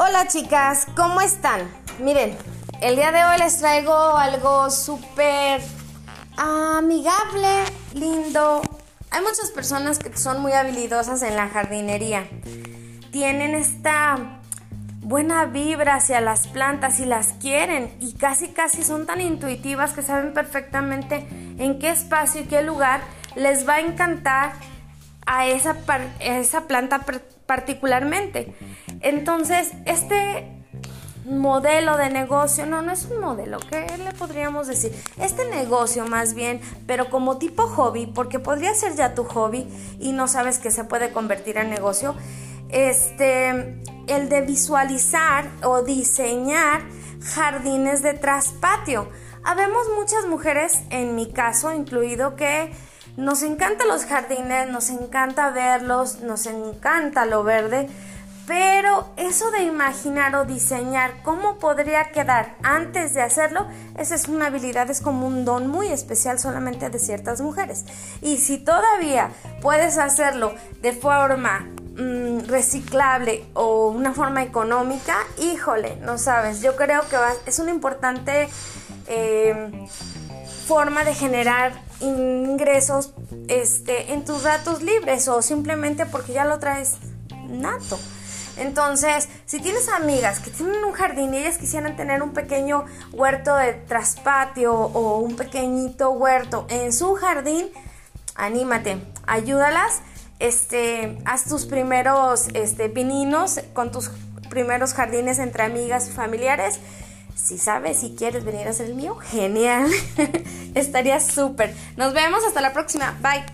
Hola chicas, ¿cómo están? Miren, el día de hoy les traigo algo súper amigable, lindo. Hay muchas personas que son muy habilidosas en la jardinería. Tienen esta buena vibra hacia las plantas y las quieren y casi casi son tan intuitivas que saben perfectamente en qué espacio y qué lugar les va a encantar a esa, esa planta particularmente. Entonces, este modelo de negocio, no, no es un modelo, ¿qué le podríamos decir? Este negocio más bien, pero como tipo hobby, porque podría ser ya tu hobby y no sabes que se puede convertir en negocio, este, el de visualizar o diseñar jardines de traspatio. Habemos muchas mujeres, en mi caso incluido, que nos encantan los jardines, nos encanta verlos, nos encanta lo verde, pero eso de imaginar o diseñar cómo podría quedar antes de hacerlo, esa es una habilidad, es como un don muy especial solamente de ciertas mujeres. Y si todavía puedes hacerlo de forma mm, reciclable o una forma económica, híjole, no sabes, yo creo que es una importante eh, forma de generar ingresos este, en tus ratos libres o simplemente porque ya lo traes nato. Entonces, si tienes amigas que tienen un jardín y ellas quisieran tener un pequeño huerto de traspatio o un pequeñito huerto en su jardín, anímate, ayúdalas, este, haz tus primeros este, pininos con tus primeros jardines entre amigas y familiares. Si sabes si quieres venir a ser el mío, genial. Estaría súper. Nos vemos hasta la próxima. Bye.